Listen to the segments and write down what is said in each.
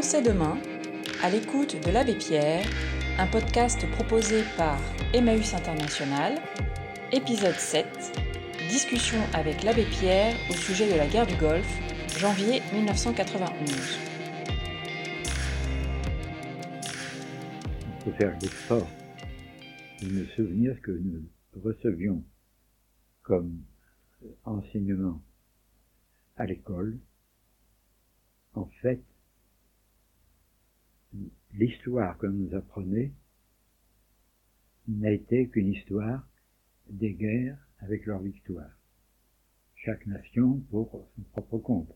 Pensez demain, à l'écoute de l'Abbé Pierre, un podcast proposé par Emmaüs International, épisode 7, discussion avec l'Abbé Pierre au sujet de la guerre du Golfe, janvier 1991. Il faut faire l'effort de me souvenir que nous recevions comme enseignement à l'école, en fait, l'histoire que nous apprenait n'a été qu'une histoire des guerres avec leur victoire. Chaque nation pour son propre compte.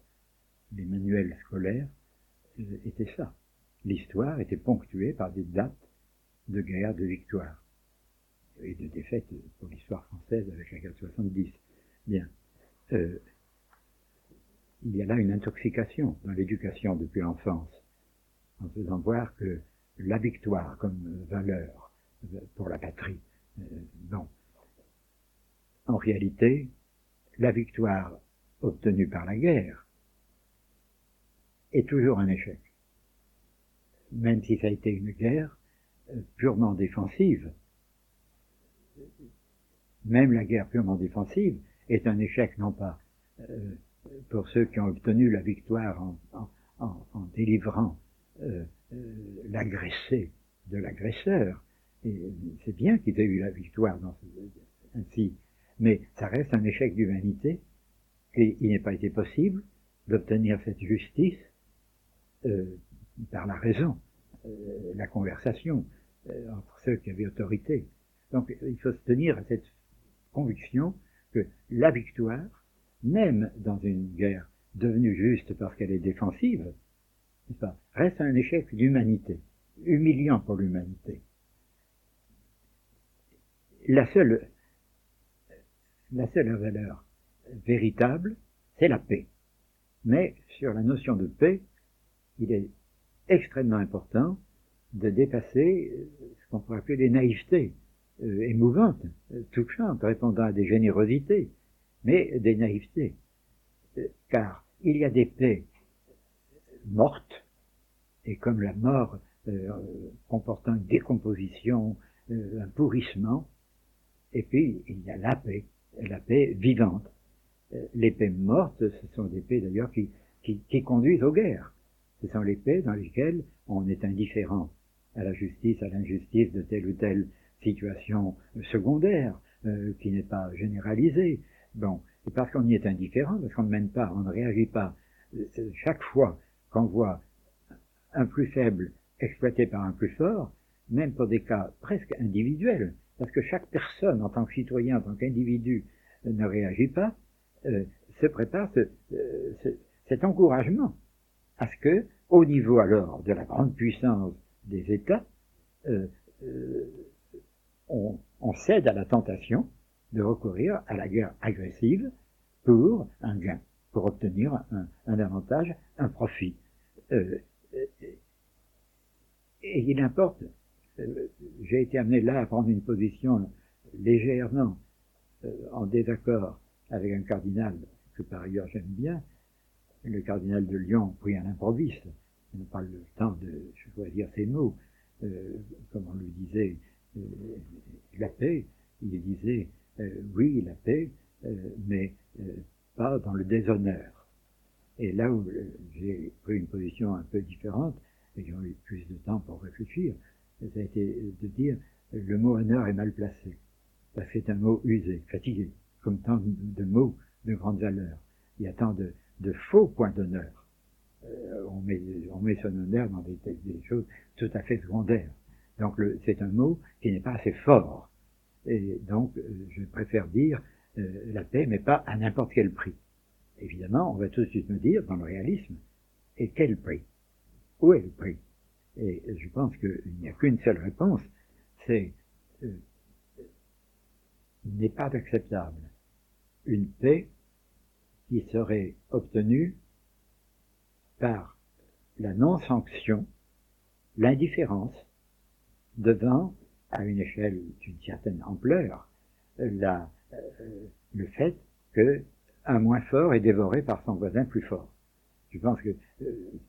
Les manuels scolaires euh, étaient ça. L'histoire était ponctuée par des dates de guerre, de victoire et de défaite pour l'histoire française avec la guerre de 70. Bien. Euh, il y a là une intoxication dans l'éducation depuis l'enfance, en faisant voir que la victoire comme valeur pour la patrie, euh, non. En réalité, la victoire obtenue par la guerre est toujours un échec. Même si ça a été une guerre euh, purement défensive, même la guerre purement défensive est un échec non pas euh, pour ceux qui ont obtenu la victoire en délivrant euh, euh, l'agressé de l'agresseur. C'est bien qu'ils aient eu la victoire ainsi, mais ça reste un échec d'humanité et il n'est pas été possible d'obtenir cette justice euh, par la raison, la conversation euh, entre ceux qui avaient autorité. Donc il faut se tenir à cette conviction que la victoire, même dans une guerre devenue juste parce qu'elle est défensive, reste un échec d'humanité, humiliant pour l'humanité. La seule, la seule valeur véritable, c'est la paix. Mais sur la notion de paix, il est extrêmement important de dépasser ce qu'on pourrait appeler les naïvetés euh, émouvantes, touchantes, répondant à des générosités, mais des naïvetés. Euh, car il y a des paix mortes, et comme la mort euh, comportant une décomposition, euh, un pourrissement, et puis il y a la paix, la paix vivante. Euh, les paix mortes, ce sont des paix d'ailleurs qui, qui, conduisent aux guerres. Ce sont les paix dans lesquelles on est indifférent à la justice, à l'injustice de telle ou telle situation secondaire, euh, qui n'est pas généralisée. Bon, et parce qu'on y est indifférent, parce qu'on ne mène pas, on ne réagit pas. Chaque fois qu'on voit un plus faible exploité par un plus fort, même pour des cas presque individuels, parce que chaque personne, en tant que citoyen, en tant qu'individu, ne réagit pas, euh, se prépare euh, ce, cet encouragement à ce que, au niveau alors de la grande puissance des États, euh, on, cède à la tentation de recourir à la guerre agressive pour un gain, pour obtenir un avantage, un profit. Euh, et il importe, euh, j'ai été amené là à prendre une position légèrement euh, en désaccord avec un cardinal que par ailleurs j'aime bien, le cardinal de Lyon pris à l'improviste. Il n'a pas le temps de choisir ses mots. Euh, comme on lui disait, euh, la paix, il disait, euh, oui, la paix, mais pas dans le déshonneur. Et là où j'ai pris une position un peu différente, et ont eu plus de temps pour réfléchir, ça a été de dire le mot honneur est mal placé. Parce que c'est un mot usé, fatigué, comme tant de mots de grande valeur. Il y a tant de, de faux points d'honneur. Euh, on, met, on met son honneur dans des, des choses tout à fait secondaires. Donc c'est un mot qui n'est pas assez fort. Et donc euh, je préfère dire euh, la paix, mais pas à n'importe quel prix. Évidemment, on va tout de suite me dire, dans le réalisme, et quel prix? Où est le prix? Et je pense qu'il n'y a qu'une seule réponse, c'est euh, n'est pas acceptable une paix qui serait obtenue par la non-sanction, l'indifférence devant, à une échelle d'une certaine ampleur, euh, le fait que un moins fort est dévoré par son voisin plus fort. Je pense que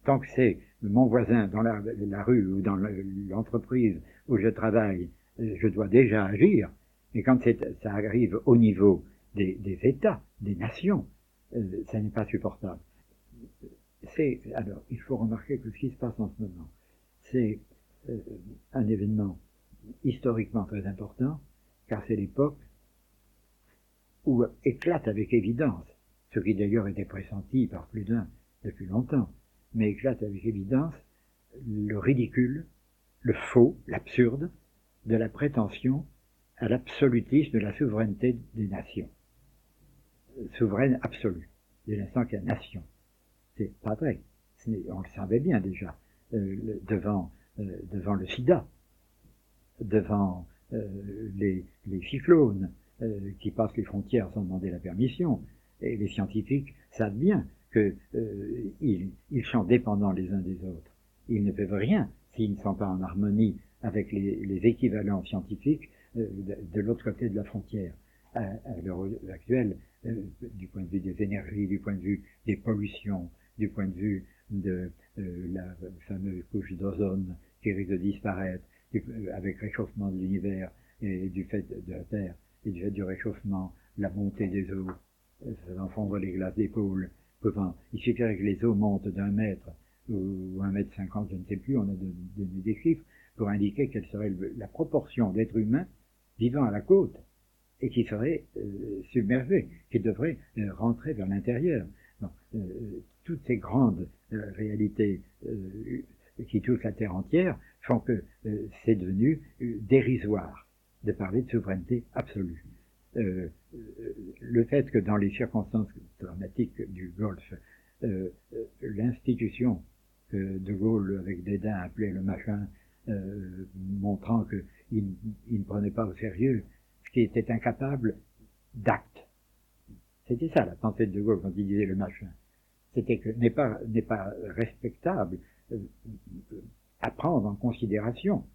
tant que c'est mon voisin dans la, rue ou dans l'entreprise où je travaille, je dois déjà agir. Mais quand ça arrive au niveau des, États, des nations, ça n'est pas supportable. C'est alors, il faut remarquer que ce qui se passe en ce moment, c'est un événement historiquement très important, car c'est l'époque où éclate avec évidence, ce qui d'ailleurs était pressenti par plus d'un depuis longtemps, mais éclate avec évidence le ridicule, le faux, l'absurde de la prétention à l'absolutisme de la souveraineté des nations. Souveraine absolue, dès l'instant qu'il y a nation. C'est pas vrai. On le savait bien déjà, euh, devant, euh, devant le sida, devant euh, les, cyclones euh, qui passent les frontières sans demander la permission. Et les scientifiques savent bien qu'ils euh, sont dépendants les uns des autres. Ils ne peuvent rien s'ils ne sont pas en harmonie avec les, équivalents scientifiques de, l'autre côté de la frontière. À, l'heure actuelle, du point de vue des énergies, du point de vue des pollutions, du point de vue de la fameuse couche d'ozone qui risque de disparaître, avec réchauffement de l'univers et du fait de la Terre du fait du réchauffement, la montée des eaux, ça fondre les glaces des pôles. Il suffirait que les eaux montent d'un mètre ou un mètre cinquante, je ne sais plus, on a donné des chiffres, pour indiquer quelle serait la proportion d'êtres humains vivant à la côte et qui seraient euh, submergés, qui devraient euh, rentrer vers l'intérieur. Euh, toutes ces grandes réalités qui touchent la Terre entière font que c'est devenu dérisoire de parler de souveraineté absolue. Euh, le fait que dans les circonstances dramatiques du Golfe, l'institution que De Gaulle, avec dédain, appelait le machin, montrant qu'il il ne prenait pas au sérieux, ce qui était incapable d'acte. C'était ça la pensée de De Gaulle quand il disait le machin. C'était que n'est pas respectable à prendre en considération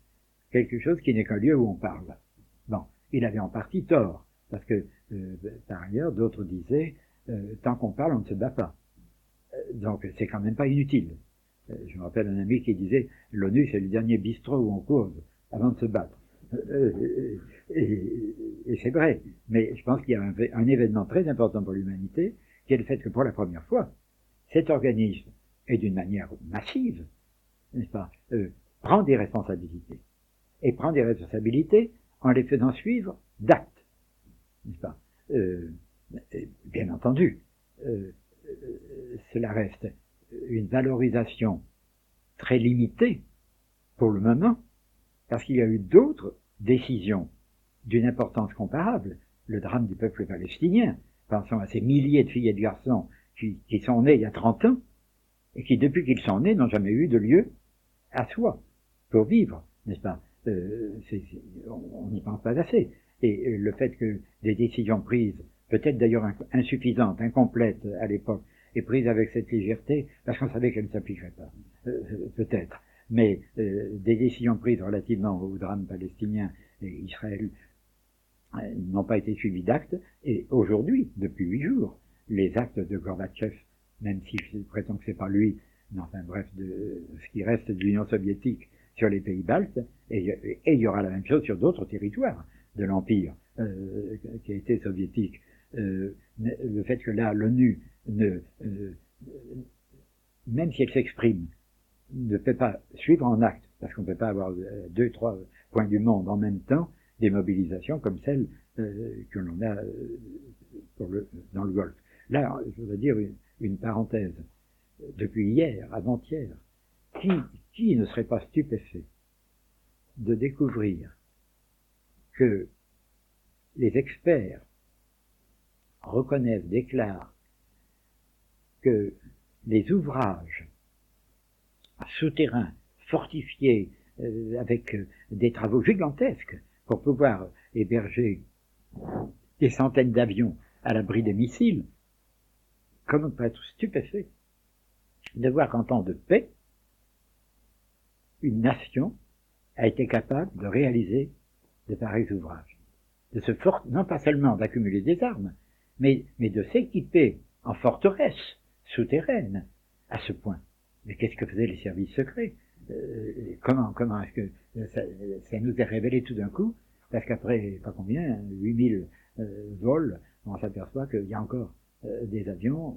quelque chose qui n'est qu'un lieu où on parle. Il avait en partie tort, parce que euh, par ailleurs, d'autres disaient, euh, tant qu'on parle, on ne se bat pas. Euh, donc c'est quand même pas inutile. je me rappelle un ami qui disait, l'ONU c'est le dernier bistrot où on cause avant de se battre. et, c'est vrai, mais je pense qu'il y a un, événement très important pour l'humanité, qui est le fait que pour la première fois, cet organisme est d'une manière massive, n'est-ce pas, prend des responsabilités. Et prend des responsabilités en les faisant suivre d'actes, n'est-ce pas? Euh, Bien entendu, euh, cela reste une valorisation très limitée pour le moment, parce qu'il y a eu d'autres décisions d'une importance comparable. Le drame du peuple palestinien, pensons à ces milliers de filles et de garçons qui, qui sont nés il y a 30 ans, et qui, depuis qu'ils sont nés, n'ont jamais eu de lieu à soi pour vivre, n'est-ce pas? Euh, On n'y pense pas assez. Et euh, le fait que des décisions prises, peut-être d'ailleurs insuffisantes, incomplètes à l'époque, et prises avec cette légèreté, parce qu'on savait qu'elles ne s'appliqueraient pas, euh, peut-être. Mais des décisions prises relativement au drame palestinien et Israël n'ont pas été suivies d'actes, et aujourd'hui, depuis huit jours, les actes de Gorbatchev, même si je prétends que c'est pas lui enfin bref, de ce qui reste de l'Union soviétique sur les pays baltes, et, il y aura la même chose sur d'autres territoires de l'Empire euh, qui a été soviétique. Euh, le fait que là, l'ONU, euh, même si elle s'exprime, ne peut pas suivre en acte, parce qu'on ne peut pas avoir deux, trois points du monde en même temps, des mobilisations comme celles que l'on a dans le Golfe. Là, je voudrais dire une parenthèse depuis hier, avant-hier, qui, qui ne serait pas stupéfait de découvrir que les experts reconnaissent, déclarent que les ouvrages souterrains, fortifiés, euh, avec euh, des travaux gigantesques pour pouvoir héberger des centaines d'avions à l'abri des missiles, comme on peut être stupéfait de voir qu'en temps de paix, une nation a été capable de réaliser de pareils ouvrages. De se non pas seulement d'accumuler des armes, mais, mais de s'équiper en forteresses souterraines à ce point. Mais qu'est-ce que faisaient les services secrets? Comment, comment est-ce que ça, ça, nous est révélé tout d'un coup? Parce qu'après, pas combien, 8000 vols, on s'aperçoit qu'il y a encore des avions.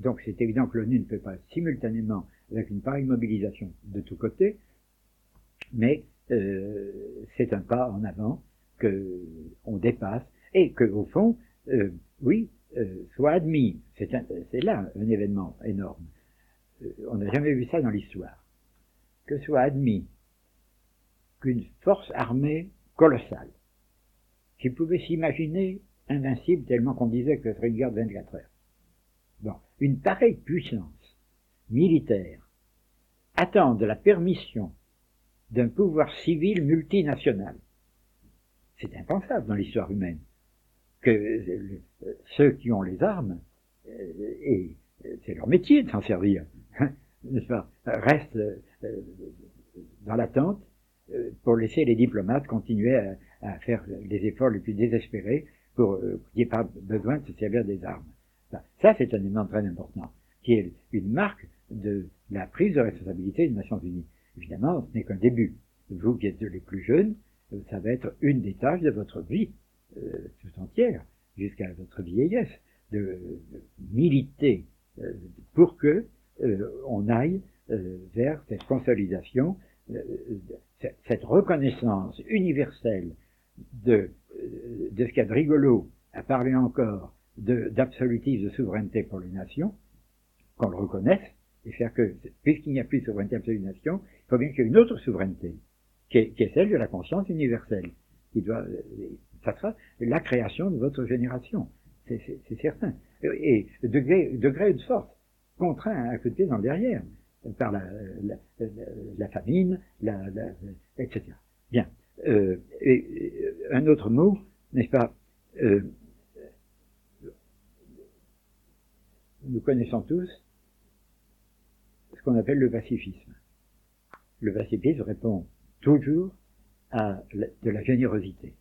Donc c'est évident que l'ONU ne peut pas simultanément, avec une pareille mobilisation de tous côtés, mais euh, c'est un pas en avant que on dépasse et que au fond, euh, oui, euh, soit admis. C'est là un événement énorme. on n'a jamais vu ça dans l'histoire. Que soit admis qu'une force armée colossale, qui pouvait s'imaginer invincible tellement qu'on disait que ce serait une guerre de 24 heures. Bon, une pareille puissance militaire attend de la permission d'un pouvoir civil multinational. C'est impensable dans l'histoire humaine que euh, ceux qui ont les armes, euh, et c'est leur métier de s'en servir, hein, restent euh, dans l'attente pour laisser les diplomates continuer à, faire les efforts les plus désespérés pour qu'il n'y ait pas besoin de se servir des armes. Ça, c'est un élément très important, qui est une marque de la prise de responsabilité des Nations Unies. Évidemment, ce n'est qu'un début. Vous qui êtes les plus jeunes, ça va être une des tâches de votre vie euh, tout entière, jusqu'à votre vieillesse, de, militer euh, pour que euh, on aille vers cette consolidation, cette reconnaissance universelle de, de ce qu'il a de rigolo à parler encore d'absolutisme de, souveraineté pour les nations, qu'on le reconnaisse, et faire que, puisqu'il n'y a plus de souveraineté absolue des nations, il faut bien qu'il y ait une autre souveraineté, qui est, celle de la conscience universelle, qui doit, ça sera la création de votre génération, c'est certain. Et degré, degré de force, contraint à pied dans le derrière, par la, famine, la, etc. Bien. Euh, et, un autre mot, n'est-ce pas euh, nous connaissons tous qu'on appelle le pacifisme. Le pacifisme répond toujours à de la générosité.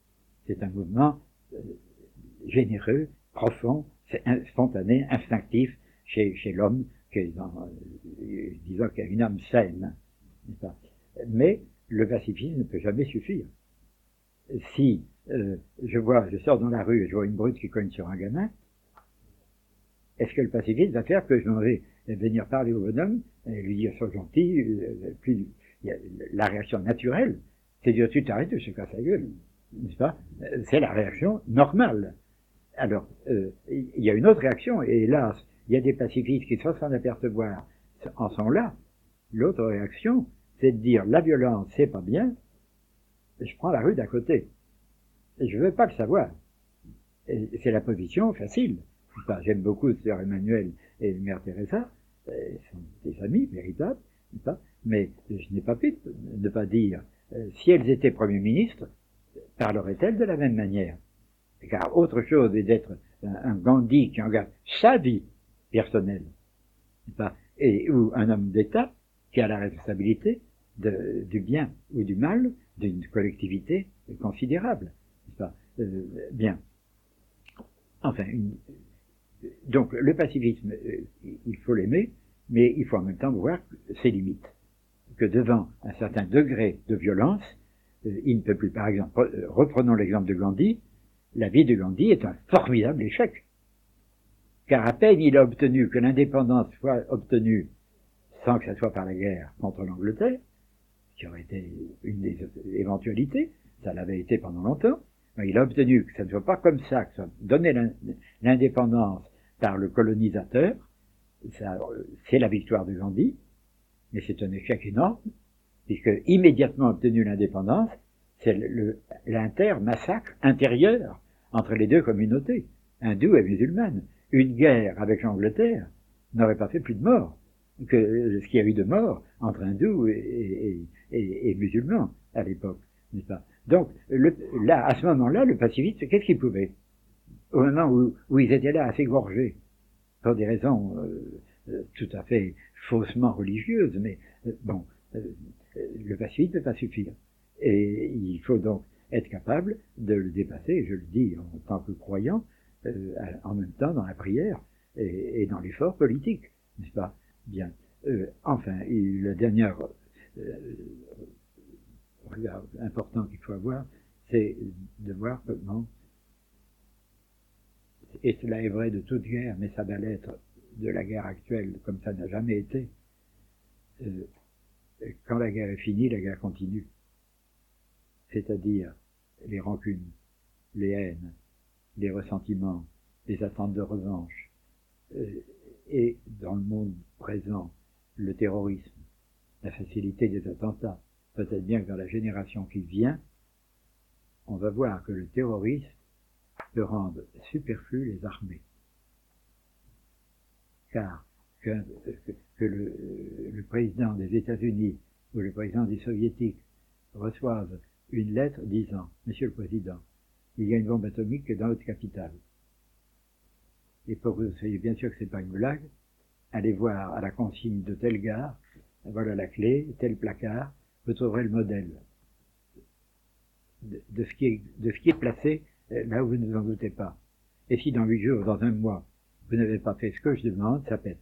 C'est un mouvement euh, généreux, profond, spontané, instinctif chez, l'homme, euh, disons qu'il a une âme saine. Mais le pacifisme ne peut jamais suffire. Si euh, je sors dans la rue et je vois une brute qui cogne sur un gamin, est-ce que le pacifisme va faire que je vais venir parler au bonhomme et lui dire sois gentil, plus, la réaction naturelle, c'est dire tu t'arrêtes, je casse la gueule, n'est-ce pas? C'est la réaction normale. Alors, euh, il y a une autre réaction, et hélas, il y a des pacifistes qui, sans s'en apercevoir, en sont là. L'autre réaction, c'est de dire la violence, c'est pas bien, je prends la rue d'à côté. Et je veux pas le savoir. C'est la position facile. J'aime beaucoup Sœur Emmanuel et Mère Teresa, sont des amis véritables, mais je n'ai pas pu ne pas dire, euh, si elles étaient Premier ministre, parleraient-elles de la même manière? Car autre chose est d'être un, Gandhi qui engage sa vie personnelle, et ou un homme d'État qui a la responsabilité de, du bien ou du mal d'une collectivité considérable. Pas? Euh, bien. Enfin, une, donc le pacifisme, euh, il faut l'aimer, mais il faut en même temps voir ses limites. Que devant un certain degré de violence, euh, il ne peut plus, par exemple, euh, reprenons l'exemple de Gandhi, la vie de Gandhi est un formidable échec. Car à peine il a obtenu que l'indépendance soit obtenue sans que ce soit par la guerre contre l'Angleterre, qui aurait été une des éventualités, ça l'avait été pendant longtemps, il a obtenu que ça ne soit pas comme ça, que ça donner l'indépendance par le colonisateur. C'est la victoire de Gandhi, mais c'est un échec énorme, puisque immédiatement obtenu l'indépendance, c'est l'inter-massacre intérieur entre les deux communautés, hindoues et musulmanes. Une guerre avec l'Angleterre n'aurait pas fait plus de morts que ce qu'il y a eu de morts entre hindous et, et, et musulmans à l'époque, n'est-ce pas? Donc, le, là, à ce moment-là, le pacifiste, qu'est-ce qu'il pouvait? Au moment où, ils étaient là à s'égorger, pour des raisons euh, euh, tout à fait faussement religieuses, mais euh, bon, le pacifiste ne peut pas suffire. Et il faut donc être capable de le dépasser, je le dis en tant que croyant, en même temps dans la prière, et, dans l'effort politique, n'est-ce pas? Bien. Euh, enfin, la dernière euh, regard important qu'il faut avoir, c'est de voir comment, et cela est vrai de toute guerre, mais ça va l'être de la guerre actuelle comme ça n'a jamais été, euh, quand la guerre est finie, la guerre continue. C'est-à-dire les rancunes, les haines, les ressentiments, les attentes de revanche, euh, et dans le monde présent, le terrorisme, la facilité des attentats. Peut-être bien que dans la génération qui vient, on va voir que le terrorisme peut rendre superflu les armées. Car que, le, président des États-Unis ou le président des Soviétiques reçoivent une lettre disant Monsieur le Président, il y a une bombe atomique dans votre capitale. Et pour que vous soyez bien sûr que c'est pas une blague, allez voir à la consigne de telle gare, voilà la clé, tel placard, vous trouverez le modèle de, ce, qui est, ce placé euh, là où vous ne vous en doutez pas. Et si dans huit jours, dans un mois, vous n'avez pas fait ce que je demande, ça pète.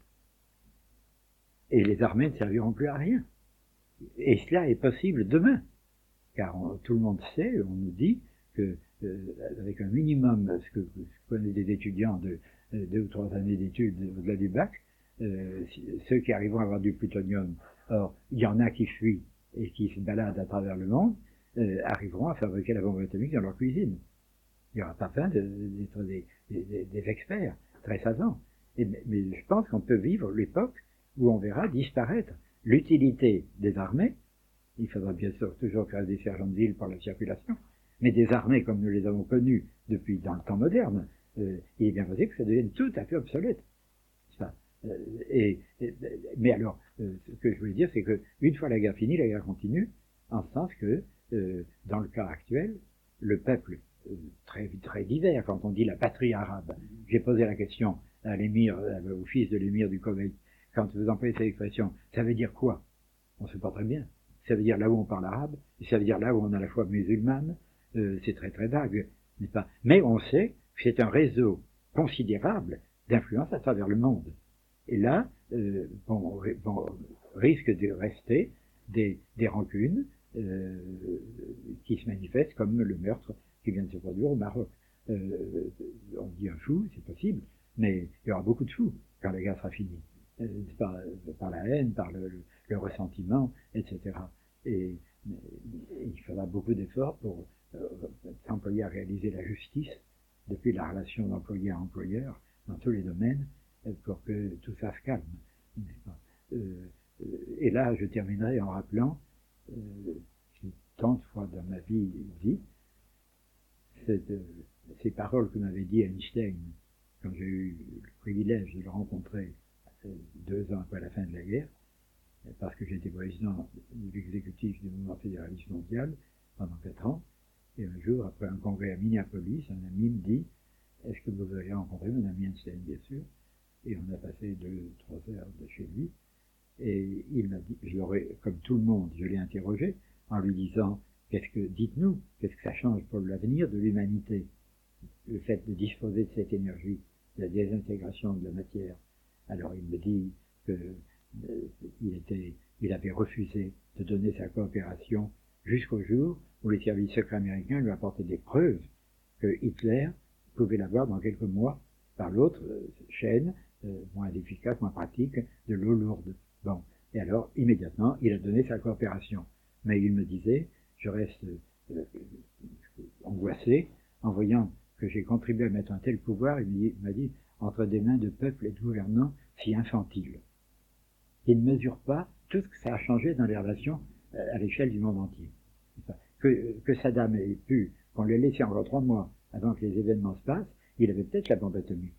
Et les armées ne serviront plus à rien. Et cela est possible demain. Car tout le monde sait, on nous dit que euh, avec un minimum, ce que je connais des étudiants de euh, deux ou trois années d'études au-delà du bac, ceux qui arriveront à avoir du plutonium, or il y en a qui fuient et qui se baladent à travers le monde, euh, arriveront à fabriquer la bombe atomique dans leur cuisine. Il n'y aura pas besoin d'être des, experts très savants. Mais je pense qu'on peut vivre l'époque où on verra disparaître l'utilité des armées. Il faudra bien sûr toujours faire des sergents de ville pour la circulation, mais des armées comme nous les avons connues depuis dans le temps moderne, euh, il est bien possible que ça devienne tout à fait obsolète. Euh, et, mais alors, euh, ce que je voulais dire, c'est que une fois la guerre finie, la guerre continue, en ce sens que, dans le cas actuel, le peuple très très divers, quand on dit la patrie arabe, j'ai posé la question à l'émir, au fils de l'émir du Koweït, quand vous employez cette expression, ça veut dire quoi? On ne sait très bien. Ça veut dire là où on parle arabe, ça veut dire là où on a la foi musulmane, c'est très très vague, n'est-ce pas? Mais on sait c'est un réseau considérable d'influence à travers le monde. Et là, euh, bon, risque de rester des, des rancunes euh, qui se manifestent comme le meurtre qui vient de se produire au Maroc. Euh, on dit un fou, c'est possible, mais il y aura beaucoup de fous quand la guerre sera finie. Euh, par, par, la haine, par le, ressentiment, etc. Et, il faudra beaucoup d'efforts pour s'employer à réaliser la justice depuis la relation d'employé à employeur, dans tous les domaines, pour que tout ça se calme. Euh, et là, je terminerai en rappelant, euh, tant de fois dans ma vie dit, euh, ces paroles que m'avait dit Einstein quand j'ai eu le privilège de le rencontrer deux ans après la fin de la guerre, parce que j'étais président de l'exécutif du mouvement fédéraliste mondial pendant quatre ans, et un jour, après un congrès à Minneapolis, un ami me dit Est-ce que vous avez rencontré mon ami Einstein Bien sûr? Et on a passé deux, trois heures de chez lui. Et il m'a dit Je l'aurais, comme tout le monde, je l'ai interrogé en lui disant Qu'est-ce que, dites-nous, qu'est-ce que ça change pour l'avenir de l'humanité Le fait de disposer de cette énergie, de la désintégration de la matière. Alors il me dit que euh, il était, il avait refusé de donner sa coopération jusqu'au jour où les services secrets américains lui apportaient des preuves que Hitler pouvait l'avoir dans quelques mois par l'autre euh, chaîne, moins efficace, moins pratique, de l'eau lourde. Bon. Et alors, immédiatement, il a donné sa coopération. Mais il me disait, je reste euh, angoissé en voyant que j'ai contribué à mettre un tel pouvoir, il m'a dit, entre des mains de peuple et de gouvernants si infantiles. Il ne mesure pas tout ce que ça a changé dans les relations à l'échelle du monde entier que, que Saddam ait pu, qu'on l'ait laissé encore trois mois avant que les événements se passent, il avait peut-être la bombe atomique,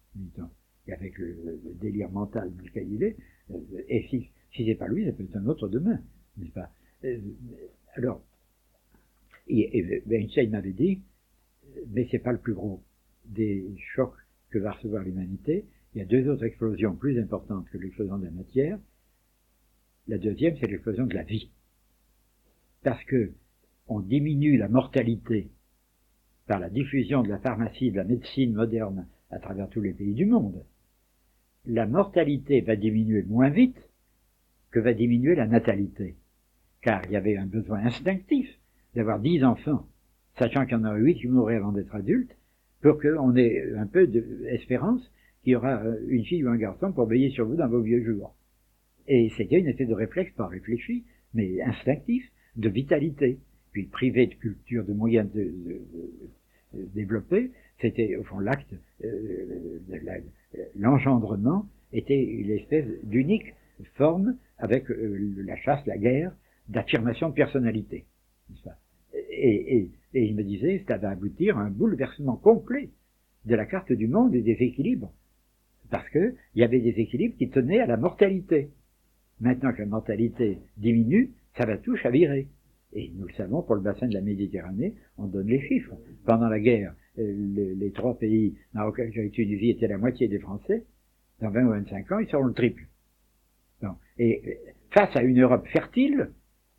Avec le, délire mental dans lequel il est, euh, et si, si c'est pas lui, ça peut être un autre demain, n'est-ce pas? Euh, Alors, et, et Einstein m'avait dit, mais c'est pas le plus gros des chocs que va recevoir l'humanité. Il y a deux autres explosions plus importantes que l'explosion de la matière. La deuxième, c'est l'explosion de la vie. Parce que on diminue la mortalité par la diffusion de la pharmacie, de la médecine moderne à travers tous les pays du monde. La mortalité va diminuer moins vite que va diminuer la natalité. Car il y avait un besoin instinctif d'avoir dix enfants, sachant qu'il y en aura huit qui mourraient avant d'être adultes, pour qu'on ait un peu d'espérance qu'il y aura euh, une fille ou un garçon pour veiller sur vous dans vos vieux jours. Et c'était une espèce de réflexe pas réfléchi, mais instinctif, de vitalité. Puis privé de culture, de moyens de, développer, c'était au fond l'acte, euh, l'engendrement était une d'unique forme avec euh, la chasse, la guerre, d'affirmation de personnalité. Et, il me disait, ça va aboutir à un bouleversement complet de la carte du monde et des équilibres. Parce qu'il y avait des équilibres qui tenaient à la mortalité. Maintenant que la mortalité diminue, ça va tout chavirer. Et nous le savons, pour le bassin de la Méditerranée, on donne les chiffres. Pendant la guerre, euh, les, trois pays j'ai été une vie étaient la moitié des Français. Dans 20 ou 25 ans, ils seront le triple. Et euh, face à une Europe fertile,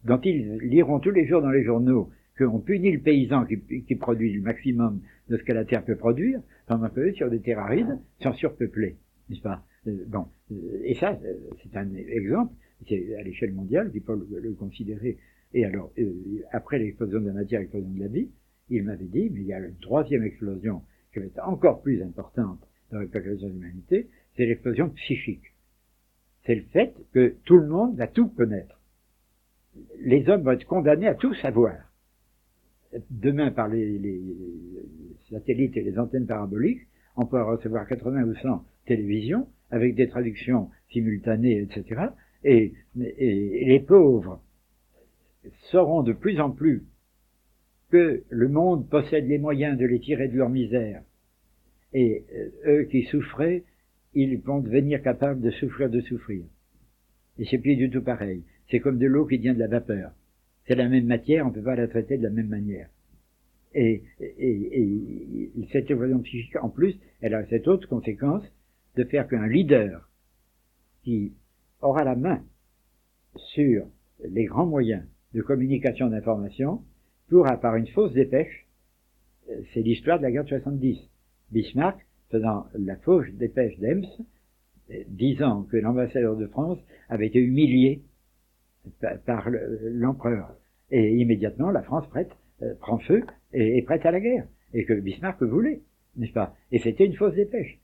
dont ils liront tous les jours dans les journaux qu'on punit le paysan qui, produit le maximum de ce que la terre peut produire, pendant que sur des terres arides sont surpeuplés, n'est-ce pas? Euh, Bon, et ça, c'est un exemple, c'est à l'échelle mondiale qu'il faut le considérer et alors, après l'explosion de la matière, l'explosion de la vie, il m'avait dit, mais il y a une troisième explosion qui va être encore plus importante dans l'explosion de l'humanité, c'est l'explosion psychique. C'est le fait que tout le monde va tout connaître. Les hommes vont être condamnés à tout savoir. Demain, par les, satellites et les antennes paraboliques, on peut recevoir 80 ou 100 télévisions avec des traductions simultanées, etc. Et, et les pauvres sauront de plus en plus que le monde possède les moyens de les tirer de leur misère. Et euh, eux qui souffraient, ils vont devenir capables de souffrir de souffrir. Et c'est plus du tout pareil. C'est comme de l'eau qui vient de la vapeur. C'est la même matière, on ne peut pas la traiter de la même manière. Et, et, et cette évolution psychique, en plus, elle a cette autre conséquence de faire qu'un leader qui aura la main sur les grands moyens de communication d'information pourra, par une fausse dépêche, euh, c'est l'histoire de la guerre de 70. Bismarck, faisant la fausse dépêche d'Ems, euh, disant que l'ambassadeur de France avait été humilié par l'empereur. Et immédiatement, la France prête, euh, prend feu et est prête à la guerre. Et que Bismarck voulait, n'est-ce pas? Et c'était une fausse dépêche.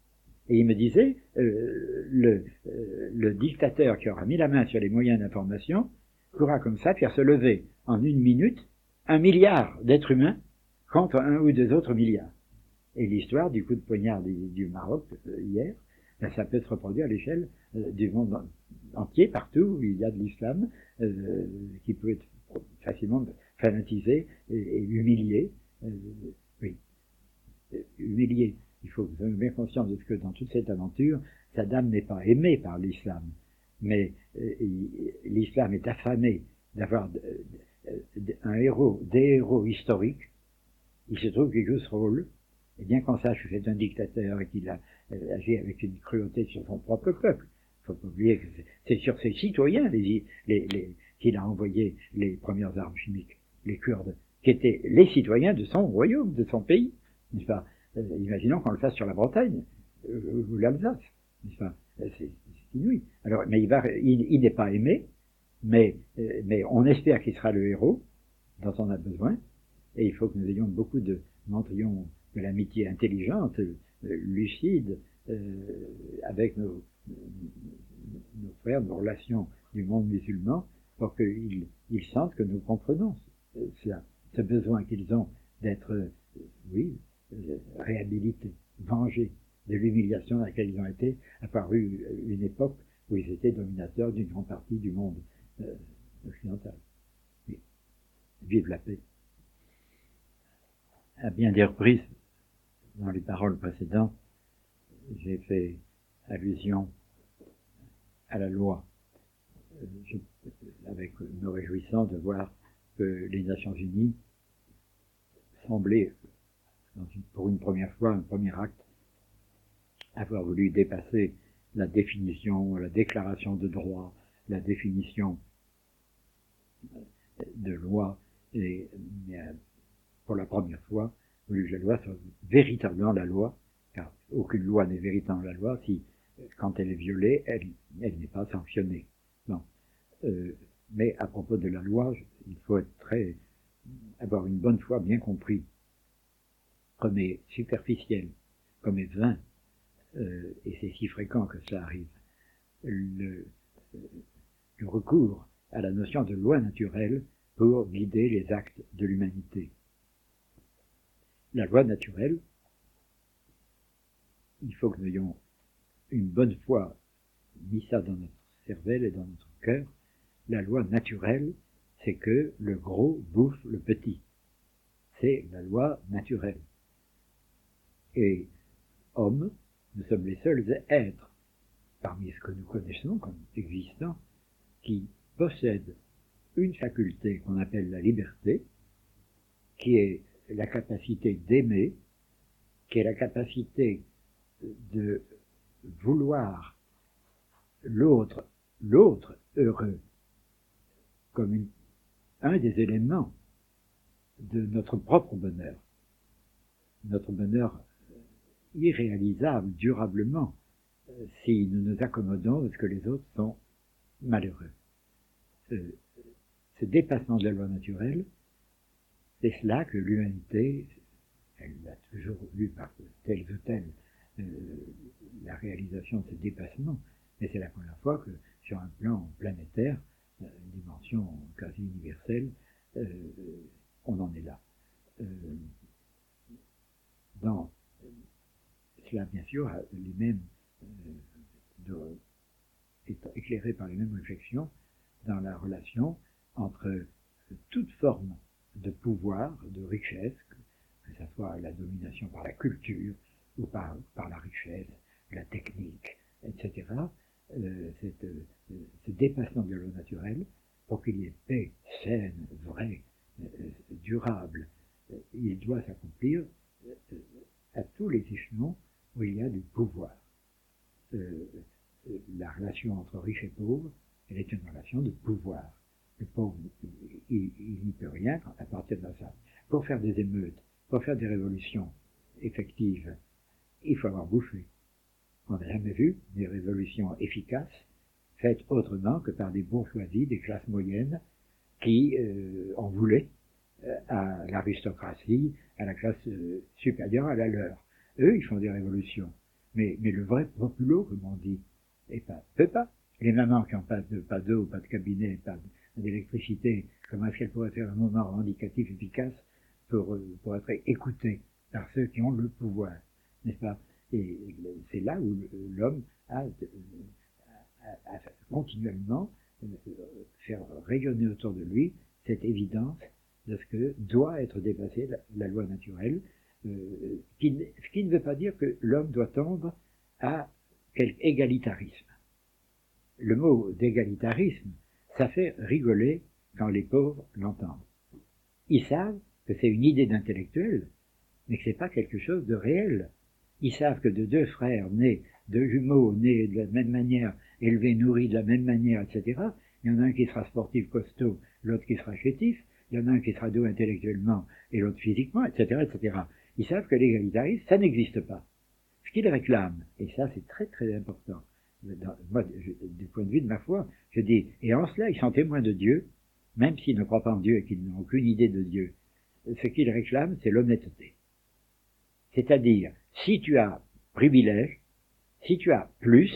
Et il me disait, le, le dictateur qui aura mis la main sur les moyens d'information pourra comme ça faire se lever en une minute un milliard d'êtres humains contre un ou deux autres milliards. Et l'histoire du coup de poignard du, Maroc euh, hier, ben, ça peut se reproduire à l'échelle euh, du monde entier, partout où il y a de l'islam, euh, qui peut être facilement fanatisé et, humilié. oui, humilié. Il faut que vous ayez bien conscience de ce que dans toute cette aventure, Saddam n'est pas aimé par l'islam mais l'islam est affamé d'avoir un héros, des héros historiques. Il se trouve qu'il joue ce rôle. Et bien qu'on sache que c'est un dictateur et qu'il a euh, agi avec une cruauté sur son propre peuple, il faut pas oublier que c'est sur ses citoyens les, les, qu'il a envoyé les premières armes chimiques, les Kurdes, qui étaient les citoyens de son royaume, de son pays. Pas? Euh, Imaginons qu'on le fasse sur la Bretagne ou l'Alsace. C'est alors, mais il, va, il, n'est pas aimé, mais, euh, mais on espère qu'il sera le héros dont on a besoin, et il faut que nous ayons beaucoup de, de l'amitié intelligente, euh, lucide, euh, avec nos, nos frères, nos relations du monde musulman, pour qu'ils ils sentent que nous comprenons ce besoin qu'ils ont d'être, oui, réhabilités, vengés de l'humiliation dans laquelle ils ont été, apparu une époque où ils étaient dominateurs d'une grande partie du monde euh, occidental. Vive la paix. À bien des reprises, dans les paroles précédentes, j'ai fait allusion à la loi, avec me réjouissant de voir que les Nations Unies semblaient, pour une première fois, un premier acte, avoir voulu dépasser la définition, la déclaration de droit, la définition de loi, et pour la première fois, voulu que la loi soit véritablement la loi, car aucune loi n'est véritablement la loi si quand elle est violée, elle, elle n'est pas sanctionnée. Non. Euh, mais à propos de la loi, il faut être très, avoir une bonne foi bien compris, comme est superficiel, comme est vain, euh, et c'est si fréquent que ça arrive. Recours à la notion de loi naturelle pour guider les actes de l'humanité. La loi naturelle, il faut que nous ayons une bonne fois mis ça dans notre cervelle et dans notre cœur. La loi naturelle, c'est que le gros bouffe le petit. C'est la loi naturelle. Et hommes, nous sommes les seuls êtres parmi ce que nous connaissons comme existants qui possèdent une faculté qu'on appelle la liberté, qui est la capacité d'aimer, qui est la capacité de vouloir l'autre, l'autre heureux, comme un des éléments de notre propre bonheur. Notre bonheur irréalisable durablement euh, si nous nous accommodons de ce que les autres sont malheureux. Ce, dépassement de la loi naturelle, c'est cela que l'humanité, elle a toujours vu par tel ou tel euh, la réalisation de ce dépassement, mais c'est la première fois que sur un plan planétaire, euh, une dimension quasi universelle, euh, on en est là. Dans cela, bien sûr, les mêmes, éclairé par les mêmes réflexions dans la relation entre toute forme de pouvoir, de richesse, que ce soit la domination par la culture ou par, par la richesse, la technique, etc., euh, euh, ce dépassement de l'eau naturelle, pour qu'il y ait paix saine, vraie, euh, durable, euh, il doit s'accomplir euh, à tous les échelons où il y a du pouvoir. Relation entre riches et pauvres, elle est une relation de pouvoir. Le pauvre, il, n'y peut rien à partir de ça. Pour faire des émeutes, pour faire des révolutions effectives, il faut avoir bouffé. On n'a jamais vu des révolutions efficaces faites autrement que par des bourgeoisies, des classes moyennes qui euh, en voulaient euh, à l'aristocratie, à la classe euh, supérieure à la leur. Eux, ils font des révolutions. Mais le vrai populo, comme on dit, et pas, peut pas. Les mamans qui n'ont pas de, pas d'eau, pas de cabinet, pas d'électricité, comment est-ce qu'elles pourraient faire un moment revendicatif efficace pour, pour être écoutées par ceux qui ont le pouvoir, n'est-ce pas? Et c'est là où l'homme a, a, a, continuellement euh, faire rayonner autour de lui cette évidence de ce que doit être dépassé la, la loi naturelle, euh, qui, ce qui ne veut pas dire que l'homme doit tendre à quelque égalitarisme. Le mot d'égalitarisme, ça fait rigoler quand les pauvres l'entendent. Ils savent que c'est une idée d'intellectuel, mais que c'est pas quelque chose de réel. Ils savent que de deux frères nés, deux jumeaux nés de la même manière, élevés, nourris de la même manière, etc., il y en a un qui sera sportif costaud, l'autre qui sera chétif, il y en a un qui sera doux intellectuellement et l'autre physiquement, etc., etc. Ils savent que l'égalitarisme, ça n'existe pas. Qu'ils réclament, et ça c'est très très important, moi, du point de vue de ma foi, je dis, et en cela ils sont témoins de Dieu, même s'ils ne croient pas en Dieu et qu'ils n'ont aucune idée de Dieu. Ce qu'ils réclament, c'est l'honnêteté. C'est-à-dire, si tu as privilège, si tu as plus,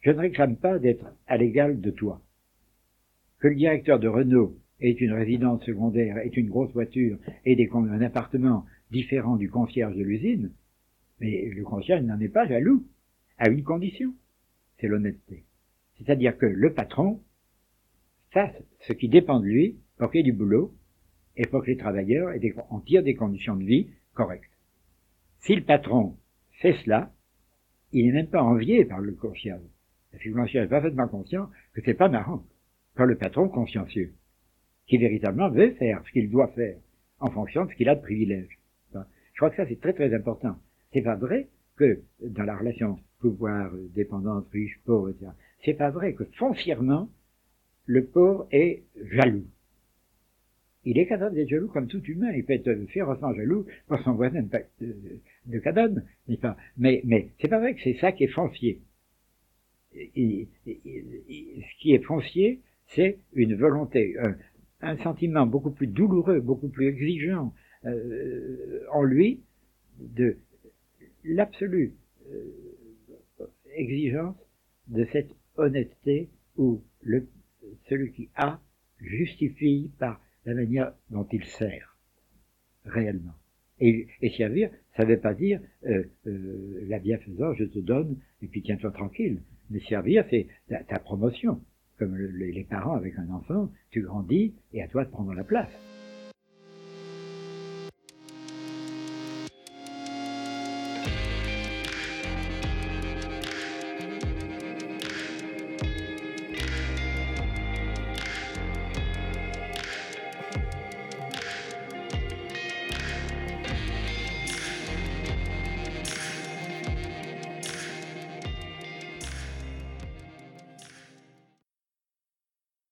je ne réclame pas d'être à l'égal de toi. Que le directeur de Renault ait une résidence secondaire, ait une grosse voiture et un appartement différent du concierge de l'usine, mais le concierge n'en est pas jaloux, à une condition, c'est l'honnêteté. C'est-à-dire que le patron fasse ce qui dépend de lui pour qu'il y ait du boulot et pour que les travailleurs aient des, en tirent des conditions de vie correctes. Si le patron fait cela, il n'est même pas envié par le concierge. Parce que le concierge est parfaitement conscient que c'est pas marrant quand le patron consciencieux, qui véritablement veut faire ce qu'il doit faire en fonction de ce qu'il a de privilège. Je crois que ça c'est très très important. C'est pas vrai que dans la relation pouvoir, dépendance, riche, pauvre, etc., c'est pas vrai que foncièrement le pauvre est jaloux. Il est capable d'être jaloux comme tout humain. Il peut être férocement jaloux pour son voisin de, de cadonne, n'est pas? Mais, mais c'est pas vrai que c'est ça qui est foncier. ce qui est foncier, c'est une volonté, un, sentiment beaucoup plus douloureux, beaucoup plus exigeant euh, en lui de l'absolue euh, exigence de cette honnêteté où celui qui a justifie par la manière dont il sert réellement. Et, servir, ça ne veut pas dire euh, euh, la bienfaisance, je te donne et puis tiens-toi tranquille. Mais servir, c'est ta, promotion. Comme les parents avec un enfant, tu grandis et à toi de prendre la place.